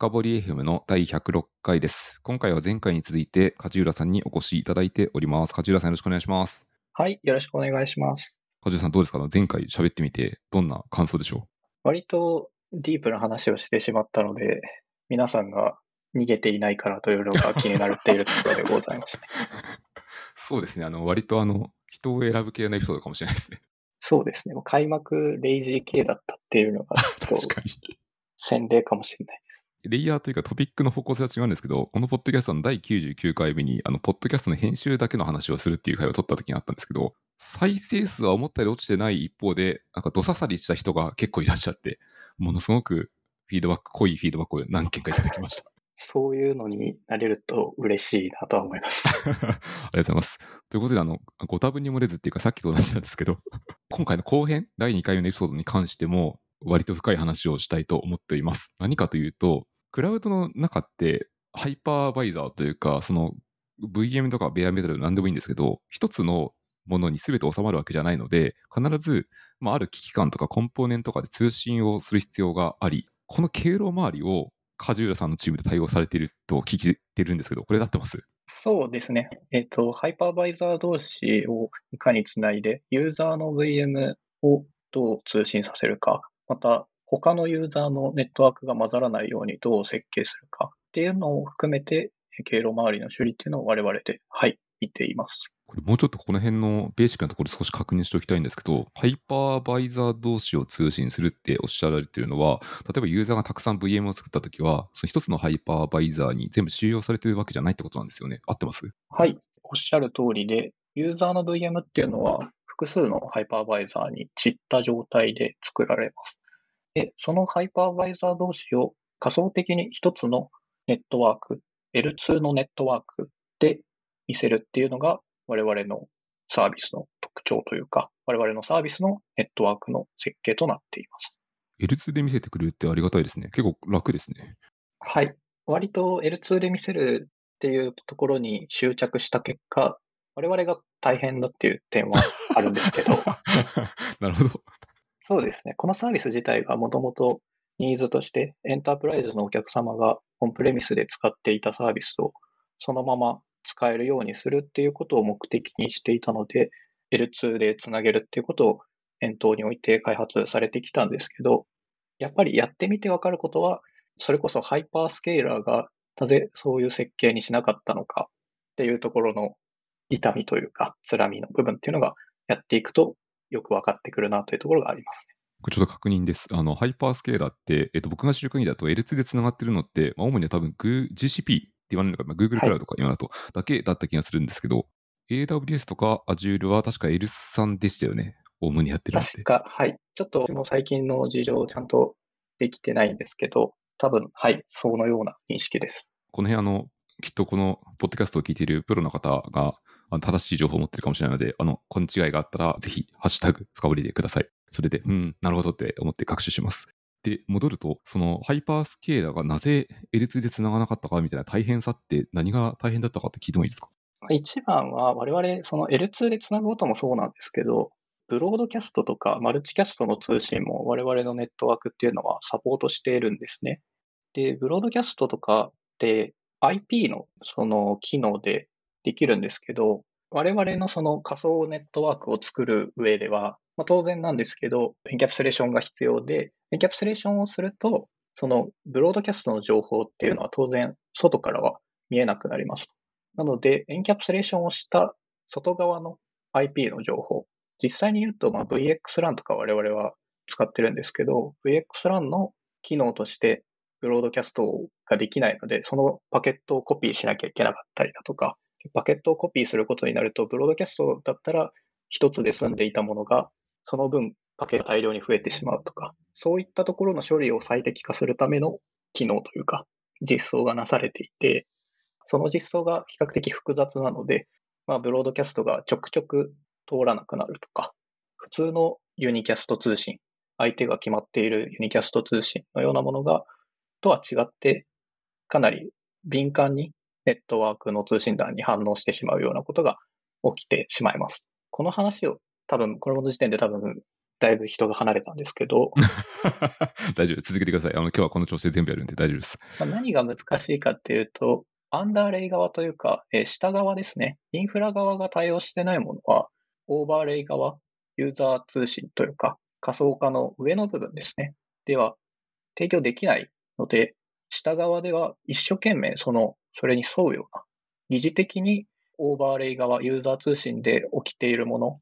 深掘り FM の第106回です。今回は前回に続いて、梶浦さんにお越しいただいております。梶浦さんよろしくお願いします。はい、よろしくお願いします。梶浦さんどうですか？前回喋ってみて、どんな感想でしょ割とディープな話をしてしまったので、皆さんが逃げていないからというのが気になっているところでございますね。う そうですね。あの、割とあの、人を選ぶ系のエピソードかもしれないですね。そうですね。開幕レイジー系だったっていうのが、ちょっと 確かに。洗礼かもしれない。レイヤーというかトピックの方向性は違うんですけど、このポッドキャストの第99回目に、あの、ポッドキャストの編集だけの話をするっていう回を取った時にあったんですけど、再生数は思ったより落ちてない一方で、なんかどささりした人が結構いらっしゃって、ものすごくフィードバック、濃いフィードバックを何件かいただきました。そういうのになれると嬉しいなとは思います。ありがとうございます。ということで、あの、ご多分に漏れずっていうか、さっきと同じなんですけど、今回の後編、第2回目のエピソードに関しても、割と深い話をしたいと思っています。何かというと、クラウドの中って、ハイパーバイザーというか、その VM とかベアメタル何でもいいんですけど、一つのものに全て収まるわけじゃないので、必ず、まあ、ある機器間とかコンポーネントとかで通信をする必要があり、この経路周りを梶浦さんのチームで対応されていると聞いてるんですけど、これで合ってます？そうですね。えっと、ハイパーバイザー同士をいかにつないで、ユーザーの VM をどう通信させるか、また他のユーザーのネットワークが混ざらないようにどう設計するかっていうのを含めて、経路周りの処理っていうのを我々で、はい、見ています。これもうちょっとこの辺のベーシックなところ少し確認しておきたいんですけど、ハイパーバイザー同士を通信するっておっしゃられているのは、例えばユーザーがたくさん VM を作ったときは、その一つのハイパーバイザーに全部収容されているわけじゃないってことなんですよね。合ってます？はい、おっしゃる通りで、ユーザーの VM っていうのは複数のハイパーバイザーに散った状態で作られます。で、そのハイパーバイザー同士を仮想的に一つのネットワーク、L2 のネットワークで見せるっていうのが我々のサービスの特徴というか、我々のサービスのネットワークの設計となっています。L2 で見せてくれるってありがたいですね。結構楽ですね。はい。割と L2 で見せるっていうところに執着した結果、我々が大変だっていう点はあるんですけど、なるほど。そうですね。このサービス自体がもともとニーズとしてエンタープライズのお客様がオンプレミスで使っていたサービスをそのまま使えるようにするっていうことを目的にしていたので、L2 でつなげるっていうことを念頭に置いて開発されてきたんですけど、やっぱりやってみてわかることは、それこそハイパースケーラーがなぜそういう設計にしなかったのかっていうところの痛みというか、つらみの部分っていうのがやっていくとよく分かってくるなというところがありますね。これちょっと確認です。あの、ハイパースケーラーって、えっと、僕が知る限りだと L2 で繋がってるのって、まあ、主には多分 GCP って言われるのか、まあ、Google クラウドか今だと、だけだった気がするんですけど、AWS とか Azure は確か L3 でしたよね。主にやってるのって。確か、はい。ちょっともう最近の事情ちゃんとできてないんですけど、多分、はい、そのような認識です。この辺、あの、きっとこのポッドキャストを聞いているプロの方が正しい情報を持っているかもしれないので、あの、こん違いがあったら、ぜひ、ハッシュタグ、深掘りでください。それで、うん、なるほどって思って学習します。で、戻ると、そのハイパースケーラーがなぜ L2 で繋がなかったかみたいな大変さって何が大変だったかって聞いてもいいですか？一番は我々、その L2 でつなぐこともそうなんですけど、ブロードキャストとかマルチキャストの通信も我々のネットワークっていうのはサポートしているんですね。で、ブロードキャストとかって IP のその機能でできるんですけど、我々のその仮想ネットワークを作る上では、まあ、当然なんですけど、エンキャプスレーションが必要で、エンキャプスレーションをすると、そのブロードキャストの情報っていうのは当然外からは見えなくなります。なので、エンキャプスレーションをした外側の IP の情報、実際に言うと、まあ、VXLAN とか我々は使ってるんですけど、VXLAN の機能としてブロードキャストができないので、そのパケットをコピーしなきゃいけなかったりだとか、パケットをコピーすることになると、ブロードキャストだったら一つで済んでいたものが、その分パケット大量に増えてしまうとか、そういったところの処理を最適化するための機能というか、実装がなされていて、その実装が比較的複雑なので、まあ、ブロードキャストがちょくちょく通らなくなるとか、普通のユニキャスト通信、相手が決まっているユニキャスト通信のようなものが、とは違って、かなり敏感にネットワークの通信弾に反応してしまうようなことが起きてしまいます。この話を多分、この時点で多分だいぶ人が離れたんですけど、大丈夫。続けてください。あの、今日はこの調子で全部やるんで大丈夫です。まあ、何が難しいかっていうと、アンダーレイ側というか、えー下側ですね。インフラ側が対応してないものは、オーバーレイ側、ユーザー通信というか、仮想化の上の部分ですね。では、提供できないので、下側では一生懸命その、それに沿うような、疑似的にオーバーレイ側、ユーザー通信で起きているもの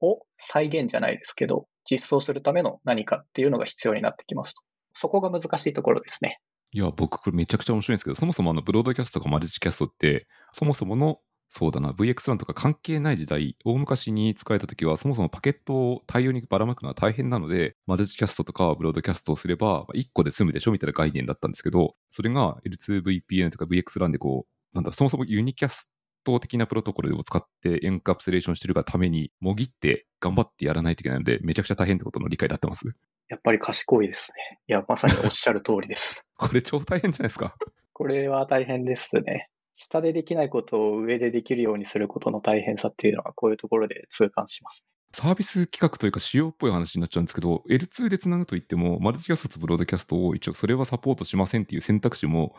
を再現じゃないですけど、実装するための何かっていうのが必要になってきますと。そこが難しいところですね。いや、僕、これめちゃくちゃ面白いんですけど、そもそもあの、ブロードキャストとかマルチキャストって、そもそもの、そうだな、VX1 とか関係ない時代、大昔に使えたときは、そもそもパケットを大量にばらまくのは大変なので、マルチキャストとかブロードキャストをすれば、1個で済むでしょみたいな概念だったんですけど、それが L2VPN とか VX1 でこう、なんだ、そもそもユニキャスト的なプロトコルを使ってエンカプセレーションしてるがために、もぎって頑張ってやらないといけないので、めちゃくちゃ大変ってことの理解で合ってます？やっぱり賢いですね。いや、まさにおっしゃる通りです。これ超大変じゃないですか？これは大変ですね。下でできないことを上でできるようにすることの大変さっていうのはこういうところで痛感します。サービス企画というか仕様っぽい話になっちゃうんですけど、L2 でつなぐといっても、マルチキャストとブロードキャストを一応それはサポートしませんっていう選択肢も、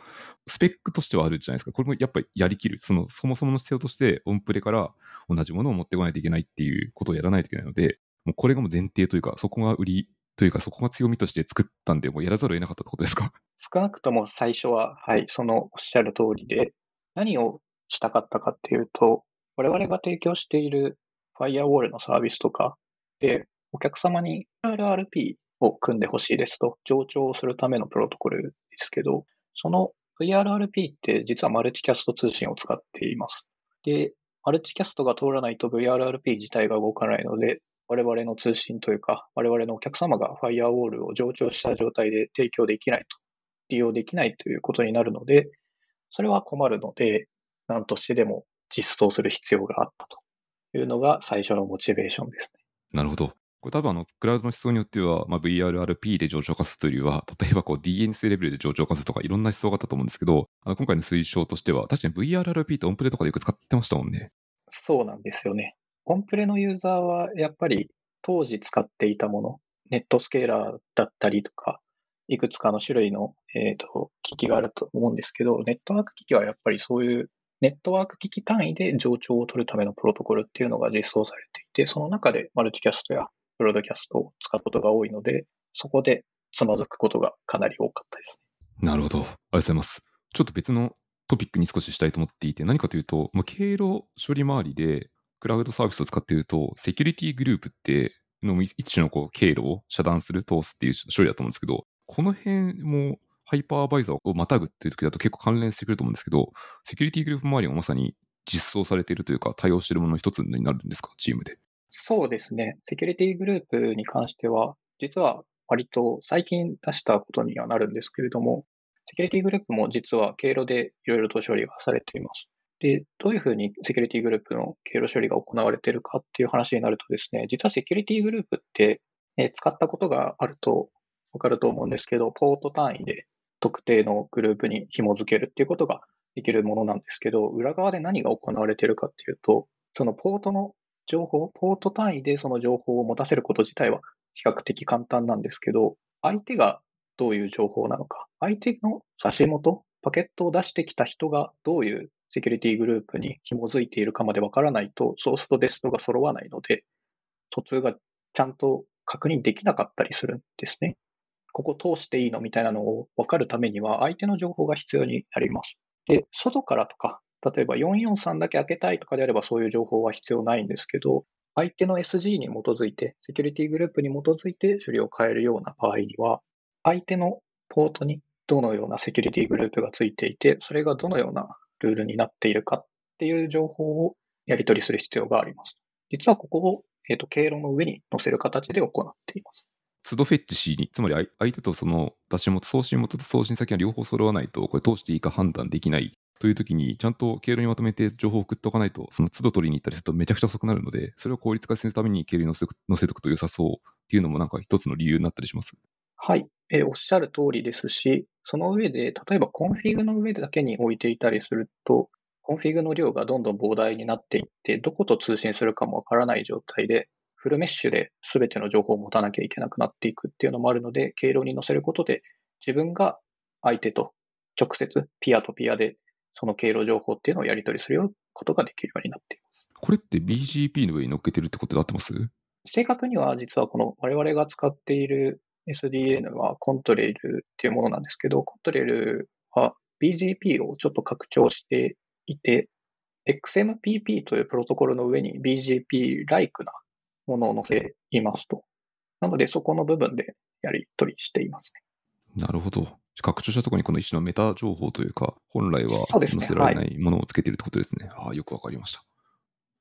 スペックとしてはあるじゃないですか。これもやっぱりやりきる。その、そもそもの姿勢として、オンプレから同じものを持ってこないといけないっていうことをやらないといけないので、もうこれがもう前提というか、そこが売りというか、そこが強みとして作ったんで、もうやらざるを得なかったってことですか？少なくとも最初は、はい、そのおっしゃる通りで、何をしたかったかっていうと、我々が提供している Firewall のサービスとかで、お客様に RRP を組んでほしいですと、上長をするためのプロトコルですけど、その VRRP って実はマルチキャスト通信を使っています。で、マルチキャストが通らないと VRRP 自体が動かないので、我々の通信というか、我々のお客様が Firewall を上長した状態で提供できないと、利用できないということになるので、それは困るので、何としてでも実装する必要があったというのが最初のモチベーションですね。なるほど。これ多分あの、クラウドの思想によっては、まあ、VRRP で上長化するというよりは、例えばこう DNS レベルで上長化するとかいろんな思想があったと思うんですけど、あの今回の推奨としては、確かに VRRP ってオンプレとかでよく使ってましたもんね。そうなんですよね。オンプレのユーザーはやっぱり当時使っていたもの、ネットスケーラーだったりとか、いくつかの種類の、えーと機器があると思うんですけど、ネットワーク機器はやっぱりそういうネットワーク機器単位で上長を取るためのプロトコルっていうのが実装されていて、その中でマルチキャストやブロードキャストを使うことが多いので、そこでつまずくことがかなり多かったですね。なるほど。ありがとうございます。ちょっと別のトピックに少ししたいと思っていて、何かというと、まあ、経路処理周りで、クラウドサービスを使っていると、セキュリティグループっての一種のこう経路を遮断する、通すっていう処理だと思うんですけど、この辺もハイパーバイザーをまたぐっていう時だと結構関連してくると思うんですけど、セキュリティグループ周りもまさに実装されているというか、対応しているものの一つになるんですか、チームで。そうですね。セキュリティグループに関しては、実は割と最近出したことにはなるんですけれども、セキュリティグループも実は経路でいろいろと処理がされています。で、どういうふうにセキュリティグループの経路処理が行われているかっていう話になるとですね、実はセキュリティグループって、使ったことがあるとわかると思うんですけど、ポート単位で特定のグループに紐付けるっていうことができるものなんですけど、裏側で何が行われているかっていうと、そのポートの情報、ポート単位でその情報を持たせること自体は比較的簡単なんですけど、相手がどういう情報なのか、相手の差し元、パケットを出してきた人がどういうセキュリティグループに紐づいているかまでわからないと、ソースとデストが揃わないので、疎通がちゃんと確認できなかったりするんですね。ここ通していいの？みたいなのを分かるためには、相手の情報が必要になります。で、外からとか、例えば443だけ開けたいとかであればそういう情報は必要ないんですけど、相手の SG に基づいて、セキュリティグループに基づいて処理を変えるような場合には、相手のポートにどのようなセキュリティグループがついていて、それがどのようなルールになっているかっていう情報をやり取りする必要があります。実はここを、えーと経路の上に載せる形で行っています。都度フェッチ C に、つまり相手とその出し元、送信元と送信先が両方揃わないと、これ通していいか判断できないという時に、ちゃんと経路にまとめて情報を送っておかないと、その都度取りに行ったりするとめちゃくちゃ遅くなるので、それを効率化するために経路に載せ載せておくと良さそうっていうのもなんか一つの理由になったりします。はい、えーおっしゃる通りですし、その上で、例えばコンフィグの上だけに置いていたりすると、コンフィグの量がどんどん膨大になっていって、どこと通信するかもわからない状態で、フルメッシュで全ての情報を持たなきゃいけなくなっていくっていうのもあるので、経路に載せることで、自分が相手と直接、ピアとピアで、その経路情報っていうのをやり取りすることができるようになっています。これって BGP の上に乗っけてるってことで合ってます？正確には実はこの我々が使っている SDN はコントレールっていうものなんですけど、コントレールは BGP をちょっと拡張していて、XMPP というプロトコルの上に BGP-like なものを載せていますと。なので、そこの部分でやり取りしていますね。なるほど。拡張したところにこの一種のメタ情報というか、本来は載せられないものをつけているってことですね。すねはい、ああ、よくわかりました。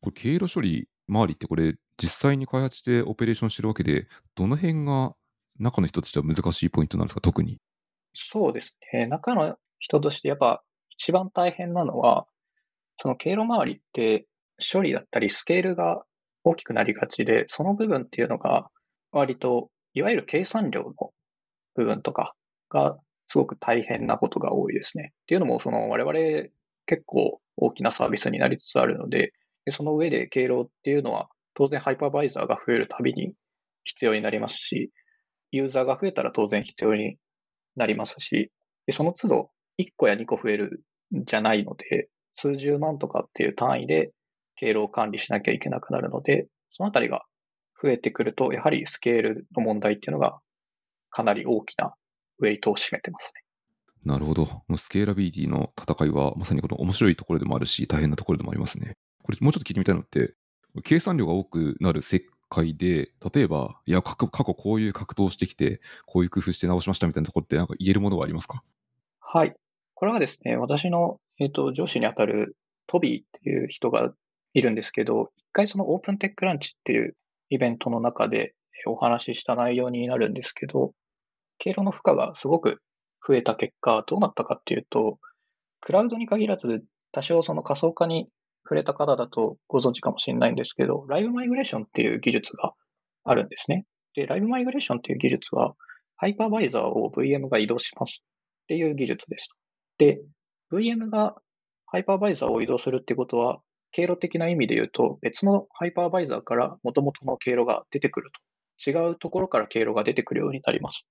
これ、経路処理周りってこれ、実際に開発してオペレーションしてるわけで、どの辺が中の人としては難しいポイントなんですか、特に？そうですね。中の人としてやっぱ一番大変なのは、その経路周りって処理だったりスケールが大きくなりがちで、その部分っていうのが割と、いわゆる計算量の部分とかがすごく大変なことが多いですね。っていうのも、その我々結構大きなサービスになりつつあるので、その上で経路っていうのは当然ハイパーバイザーが増えるたびに必要になりますし、ユーザーが増えたら当然必要になりますし、その都度1個や2個増えるんじゃないので、数十万とかっていう単位で経路を管理しなきゃいけなくなるので、そのあたりが増えてくると、やはりスケールの問題っていうのがかなり大きなウェイトを占めてますね。なるほど。スケーラビリティの戦いはまさにこの面白いところでもあるし、大変なところでもありますね。これもうちょっと聞いてみたいのって、計算量が多くなる石灰で、例えば、いや、過去こういう格闘してきて、こういう工夫して直しましたみたいなところってなんか言えるものはありますか？はい。これはですね、私の、えーと、上司にあたるトビーっていう人がいるんですけど、一回そのオープンテックランチっていうイベントの中でお話しした内容になるんですけど、経路の負荷がすごく増えた結果、どうなったかっていうと、クラウドに限らず、多少その仮想化に触れた方だとご存知かもしれないんですけど、ライブマイグレーションっていう技術があるんですね。で、ライブマイグレーションっていう技術は、ハイパーバイザーを VM が移動しますっていう技術です。で、VM がハイパーバイザーを移動するってことは、経路的な意味で言うと、別のハイパーバイザーから元々の経路が出てくると。違うところから経路が出てくるようになります。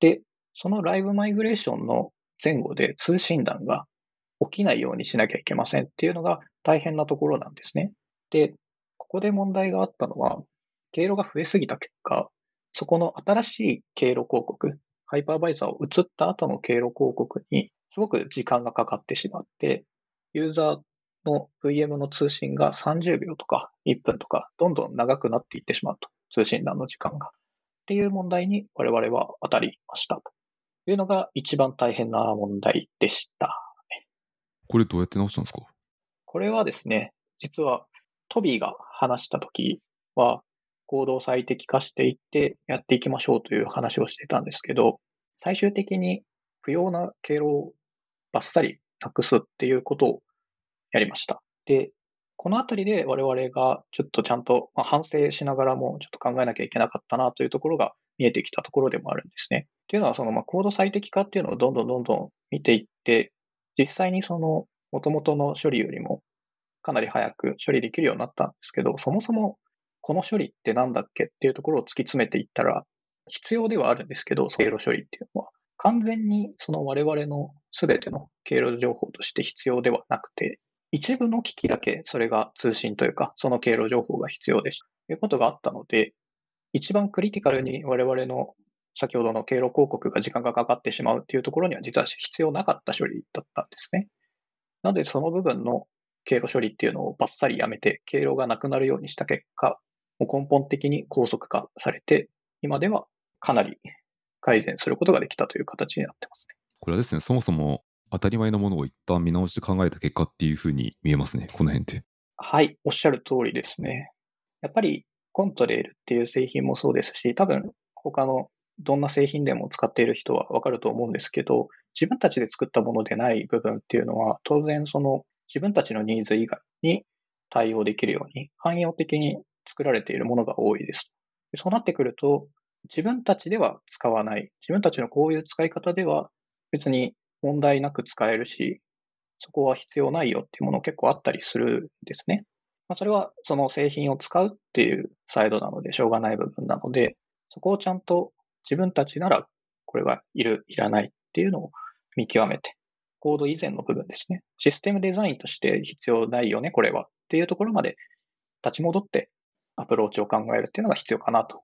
で、そのライブマイグレーションの前後で通信弾が起きないようにしなきゃいけませんっていうのが大変なところなんですね。で、ここで問題があったのは、経路が増えすぎた結果、そこの新しい経路広告、ハイパーバイザーを移った後の経路広告にすごく時間がかかってしまって、ユーザーの VM の通信が30秒とか1分とか、どんどん長くなっていってしまうと。通信欄の時間が。っていう問題に我々は当たりました。というのが一番大変な問題でした。これどうやって直したんですか？これはですね、実はトビーが話したときは、行動最適化していってやっていきましょうという話をしてたんですけど、最終的に不要な経路をバッサリなくすっていうことをやりました。で、このあたりで我々がちょっとちゃんと、ま、反省しながらもちょっと考えなきゃいけなかったなというところが見えてきたところでもあるんですね。っていうのは、そのまあコード最適化っていうのをどんどんどんどん見ていって、実際にその元々の処理よりもかなり早く処理できるようになったんですけど、そもそもこの処理ってなんだっけっていうところを突き詰めていったら、必要ではあるんですけど、経路処理っていうのは。完全にその我々の全ての経路情報として必要ではなくて、一部の機器だけそれが通信というか、その経路情報が必要でしたということがあったので、一番クリティカルに我々の先ほどの経路広告が時間がかかってしまうっていうところには実は必要なかった処理だったんですね。なのでその部分の経路処理っていうのをバッサリやめて、経路がなくなるようにした結果、もう根本的に高速化されて、今ではかなり改善することができたという形になってますね。これはですね、そもそも当たり前のものを一旦見直して考えた結果っていうふうに見えますね、この辺って。はい、おっしゃる通りですね。やっぱりコントレールっていう製品もそうですし、多分他のどんな製品でも使っている人はわかると思うんですけど、自分たちで作ったものでない部分っていうのは、当然その自分たちのニーズ以外に対応できるように、汎用的に作られているものが多いです。そうなってくると、自分たちでは使わない、自分たちのこういう使い方では別に問題なく使えるし、そこは必要ないよっていうもの結構あったりするんですね。まあ、それはその製品を使うっていうサイドなのでしょうがない部分なので、そこをちゃんと自分たちならこれはいる、いらないっていうのを見極めて、コード以前の部分ですね。システムデザインとして必要ないよね、これはっていうところまで立ち戻ってアプローチを考えるっていうのが必要かなと。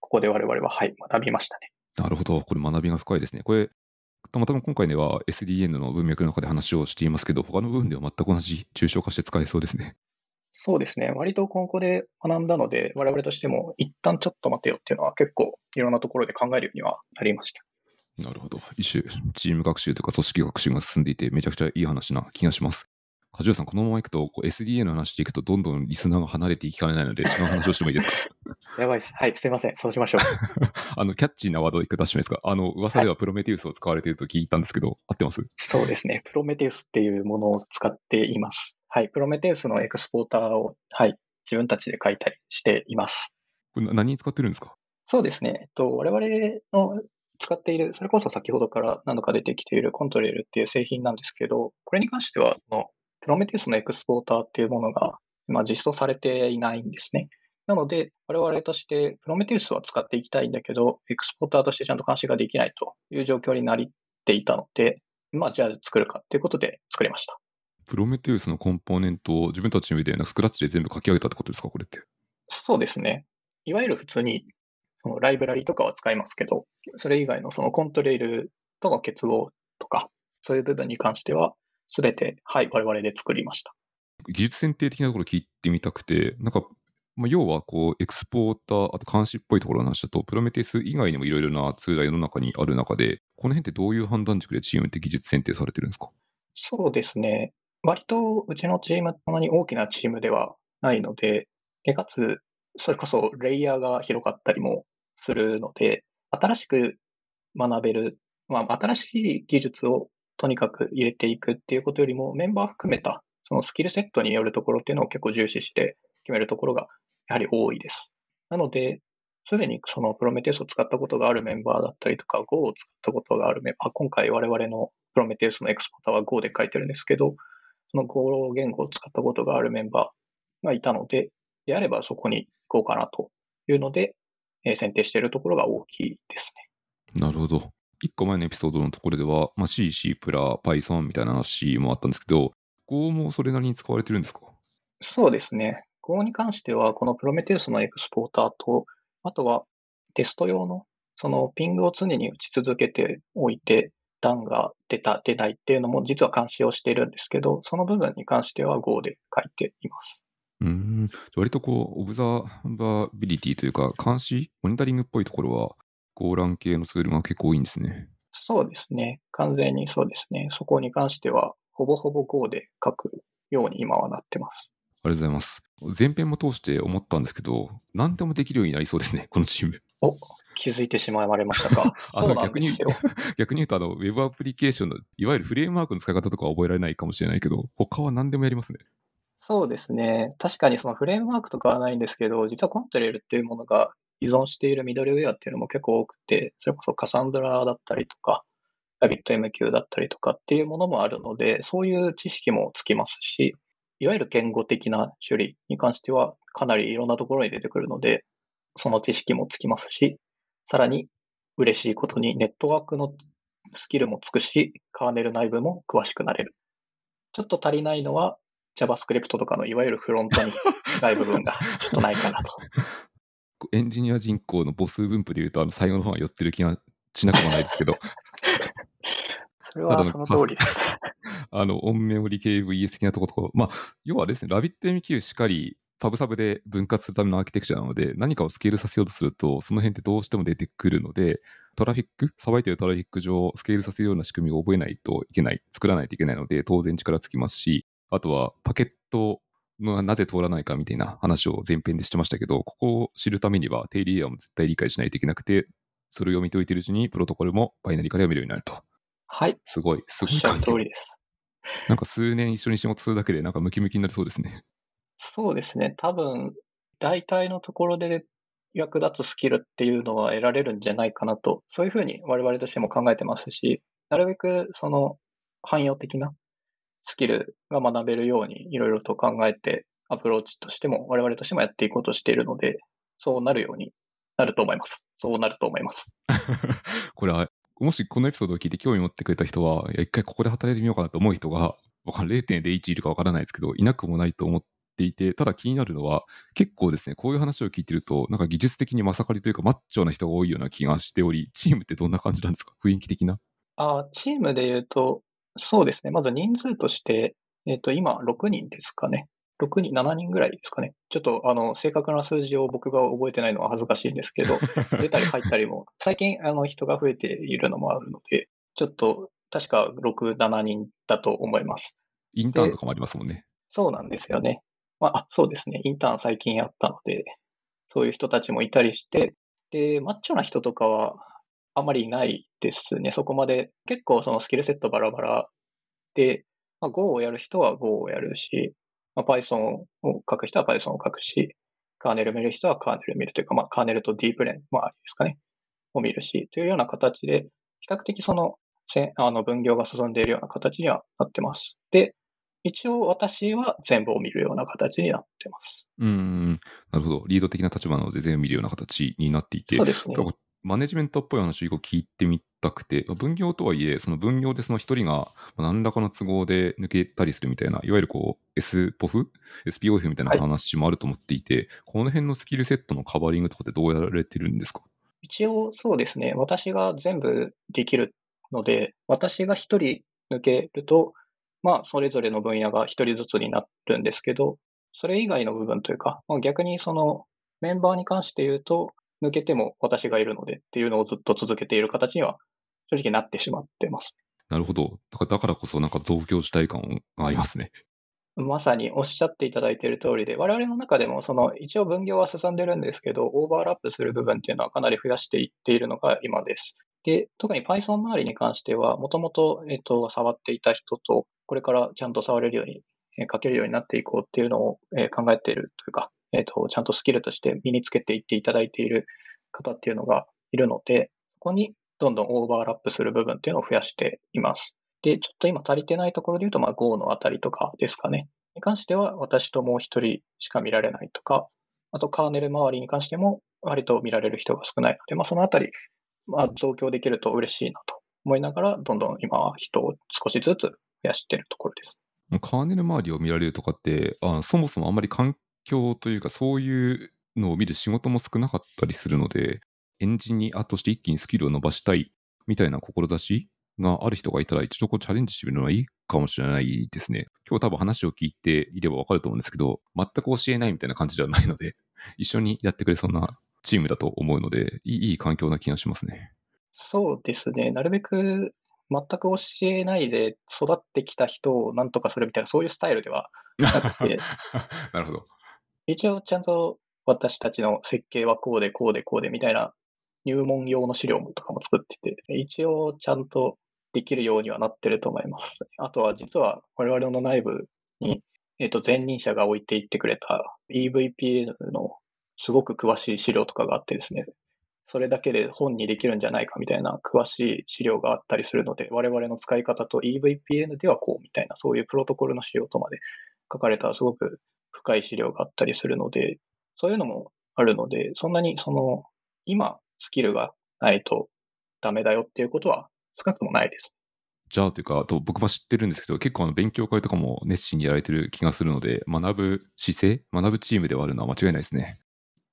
ここで我々は、はい、学びましたね。なるほど。これ学びが深いですね。これ、たまたま今回では SDN の文脈の中で話をしていますけど、他の部分では全く同じ抽象化して使えそうですね。そうですね。割と今後で学んだので、我々としても一旦ちょっと待てよっていうのは結構いろんなところで考えるようにはなりました。なるほど。一種、チーム学習とか組織学習が進んでいて、めちゃくちゃいい話な気がします。梶原さん、このままいくと、SDA の話していくと、どんどんリスナーが離れていきかねないので、違う話をしてもいいですか？やばいです。はい、すいません。そうしましょう。あの、キャッチーなワードをいく出してもいいですか？あの、噂ではプロメテウスを使われていると聞いたんですけど、はい、合ってます？そうですね。プロメテウスっていうものを使っています。はい、プロメテウスのエクスポーターを、はい、自分たちで書いたりしています。これ何に使ってるんですか？そうですね。えっと、我々の使っている、それこそ先ほどから何度か出てきているコントレールっていう製品なんですけど、これに関しては、プロメテウスのエクスポーターっていうものが、まあ、実装されていないんですね。なので、我々としてプロメテウスは使っていきたいんだけど、エクスポーターとしてちゃんと監視ができないという状況になっていたので、まあ、じゃあ作るかっていうことで作りました。プロメテウスのコンポーネントを自分たちの上でスクラッチで全部書き上げたってことですか、これって？そうですね。いわゆる普通にそのライブラリとかは使いますけど、それ以外のそのコントレイルとの結合とか、そういう部分に関しては、すべて、はい、我々で作りました。技術選定的なところ聞いてみたくて、なんか、まあ、要はこう、エクスポーター、あと監視っぽいところの話だと、プロメテウス以外にもいろいろなツールが世の中にある中で、この辺ってどういう判断軸でチームって技術選定されてるんですか？そうですね。割とうちのチーム、そんなに大きなチームではないので、でかつ、それこそレイヤーが広かったりもするので、新しく学べる、まあ、新しい技術をとにかく入れていくっていうことよりも、メンバー含めたそのスキルセットによるところっていうのを結構重視して決めるところがやはり多いです。なので、すでにそのプロメテウスを使ったことがあるメンバーだったりとか、Go を使ったことがあるメンバー、今回我々のプロメテウスのエクスポーターは Go で書いてるんですけど、その Go 言語を使ったことがあるメンバーがいたので、であればそこに行こうかなというので、え、選定しているところが大きいですね。なるほど。1個前のエピソードのところでは、まあ、C、C プラ、Python みたいな話もあったんですけど、Go もそれなりに使われてるんですか？そうですね。Go に関しては、このプロメテウスのエクスポーターと、あとはテスト用のそのピングを常に打ち続けておいて、段が出た、出ないっていうのも実は監視をしているんですけど、その部分に関しては Go で書いています。うん。割とこう、オブザバビリティというか、監視、モニタリングっぽいところは、ゴーラン系のツールが結構多いんですね。そうですね。完全にそうですね。そこに関しては、ほぼほぼ Go で書くように今はなってます。ありがとうございます。前編も通して思ったんですけど、何でもできるようになりそうですね、このチーム。お気づいてしまわれましたか。あの逆に 逆に言うとあの、ウェブアプリケーションの、いわゆるフレームワークの使い方とかは覚えられないかもしれないけど、他は何でもやりますね。そうですね。確かにそのフレームワークとかはないんですけど、実はコントレールっていうものが依存しているミドルウェアっていうのも結構多くて、それこそカサンドラだったりとか、ラビット MQ だったりとかっていうものもあるので、そういう知識もつきますし、いわゆる言語的な処理に関してはかなりいろんなところに出てくるので、その知識もつきますし、さらに嬉しいことにネットワークのスキルもつくし、カーネル内部も詳しくなれる。ちょっと足りないのは、JavaScript とかのいわゆるフロントに近い部分がちょっとないかなと。エンジニア人口の母数分布でいうと、あの最後の方が寄ってる気がしなくもないですけど。それはその通りです。あの、オンメモリ系 VS 的なところとか、まあ、要はですね、ラビット MQ しっかりパブサブで分割するためのアーキテクチャなので、何かをスケールさせようとすると、その辺ってどうしても出てくるので、トラフィック、さばいてるトラフィック上、スケールさせるような仕組みを覚えないといけない、作らないといけないので、当然力つきますし、あとはパケットがなぜ通らないかみたいな話を前編でしてましたけど、ここを知るためには定理エアも絶対理解しないといけなくて、それを見ておいているうちにプロトコルもバイナリーから読めるようになると。はい。すごい、すごい感じ。通りです。なんか数年一緒に仕事するだけで、なんかムキムキになりそうですね。そうですね。多分、大体のところで役立つスキルっていうのは得られるんじゃないかなと、そういうふうに我々としても考えてますし、なるべくその汎用的なスキルが学べるようにいろいろと考えてアプローチとしても、我々としてもやっていこうとしているので、そうなるようになると思います。そうなると思います。これは、もしこのエピソードを聞いて興味持ってくれた人は、いや、一回ここで働いてみようかなと思う人が、わかんない0.01いるかわからないですけど、いなくもないと思っていて、ただ気になるのは、結構ですね、こういう話を聞いてると、なんか技術的にまさかりというか、マッチョな人が多いような気がしており、チームってどんな感じなんですか？雰囲気的な？あーチームで言うと、そうですね。まず人数として、えっ、と、今、6人ですかね。6人、7人ぐらいですかね。ちょっと、あの、正確な数字を僕が覚えてないのは恥ずかしいんですけど、出たり入ったりも、最近、あの、人が増えているのもあるので、ちょっと、確か6、7人だと思います。インターンとかもありますもんね。そうなんですよね。まあ、あそうですね。インターン最近やったので、そういう人たちもいたりして、で、マッチョな人とかはあんまりいないですね。そこまで。結構そのスキルセットバラバラで、まあ、Go をやる人は Go をやるし、まあ、Python を書く人は Python を書くし、カーネル見る人はカーネル見るというか、まあ、カーネルとディープレン周りですかね。を見るし、というような形で、比較的その、せあの分業が進んでいるような形にはなってます。で、一応私は全部を見るような形になってます。うーん、なるほど。リード的な立場なので全部見るような形になっていて、そうですね。マネジメントっぽい話を聞いてみたくて、分業とはいえ、その分業でその一人が何らかの都合で抜けたりするみたいな、いわゆるこう、SPOF? SPOF みたいな話もあると思っていて、この辺のスキルセットのカバーリングとかってどうやられてるんですか？一応そうですね。私が全部できるので、私が一人抜けると、まあ、それぞれの分野が一人ずつになるんですけど、それ以外の部分というか、まあ、逆にそのメンバーに関して言うと、抜けても私がいるのでっていうのをずっと続けている形には正直なってしまってます。なるほど。だからこそなんか増強したい感がありますね。まさにおっしゃっていただいている通りで、我々の中でもその一応分業は進んでるんですけど、オーバーラップする部分っていうのはかなり増やしていっているのが今です。で、特に Python 周りに関しては、もともと、えっと、触っていた人と、これからちゃんと触れるように、えー書けるようになっていこうっていうのを、えー考えているというか、えっと、ちゃんとスキルとして身につけていっていただいている方っていうのがいるので、ここにどんどんオーバーラップする部分っていうのを増やしています。で、ちょっと今足りてないところで言うと、まあ Go のあたりとかですかね。に関しては、私ともう一人しか見られないとか、あとカーネル周りに関しても、割と見られる人が少ないので、まあそのあたり、まあ増強できると嬉しいなと思いながら、どんどん今は人を少しずつ増やしているところです。カーネル周りを見られるとかって、あそもそもあんまり環境というか、そういうのを見る仕事も少なかったりするので、エンジニアとして一気にスキルを伸ばしたいみたいな志がある人がいたら、一度こうチャレンジしてみるのはいいかもしれないですね。今日多分話を聞いていればわかると思うんですけど、全く教えないみたいな感じではないので、一緒にやってくれそうなチームだと思うので、いい環境な気がしますね。そうですね。なるべく全く教えないで育ってきた人を何とかするみたいな、そういうスタイルではなくて、なるほど。一応ちゃんと私たちの設計はこうでこうでこうでみたいな入門用の資料とかも作ってて、一応ちゃんとできるようにはなってると思います。あとは実は我々の内部に、えっと前任者が置いていってくれた EVPN のすごく詳しい資料とかがあってですね、それだけで本にできるんじゃないかみたいな詳しい資料があったりするので、我々の使い方と EVPN ではこうみたいな、そういうプロトコルの資料とまで書かれたすごく深い資料があったりするので、そういうのもあるので、そんなにその、今、スキルがないとダメだよっていうことは少なくともないです。じゃあというか、あと僕も知ってるんですけど、結構あの勉強会とかも熱心にやられてる気がするので、学ぶ姿勢、学ぶチームではあるのは間違いないですね。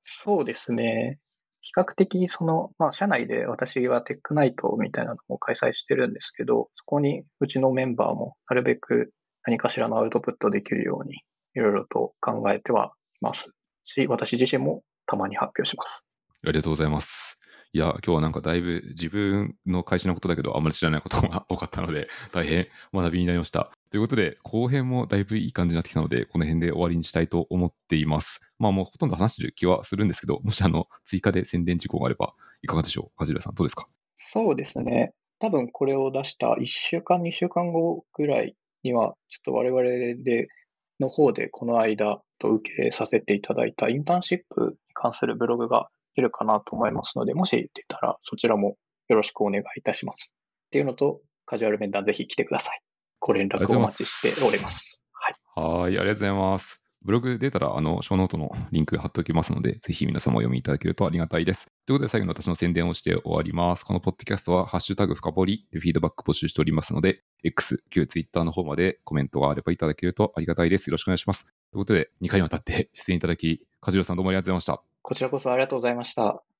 そうですね。比較的その、まあ、社内で私はテックナイトみたいなのを開催してるんですけど、そこにうちのメンバーもなるべく何かしらのアウトプットできるようにいろいろと考えてはいますし、私自身もたまに発表します。ありがとうございます。いや、今日はなんかだいぶ自分の会社のことだけど、あんまり知らないことが多かったので、大変学びになりました。ということで、後編もだいぶいい感じになってきたので、この辺で終わりにしたいと思っています。まあもうほとんど話してる気はするんですけど、もしあの、追加で宣伝事項があれば、いかがでしょう？梶浦さん、どうですか？そうですね。多分これを出した1週間、2週間後ぐらいには、ちょっと我々で、の方でこの間と受けさせていただいたインターンシップに関するブログがいるかなと思いますので、もし出たらそちらもよろしくお願いいたします。っていうのと、カジュアル面談ぜひ来てください。ご連絡お待ちしております。はい。はい、ありがとうございます。ブログ出たら、あの、ショーノートのリンク貼っておきますので、ぜひ皆様お読みいただけるとありがたいです。ということで、最後に私の宣伝をして終わります。このポッドキャストは、ハッシュタグ深掘りでフィードバック募集しておりますので、X、旧 Twitter の方までコメントがあればいただけるとありがたいです。よろしくお願いします。ということで、2回にわたって出演いただき、梶浦さんどうもありがとうございました。こちらこそありがとうございました。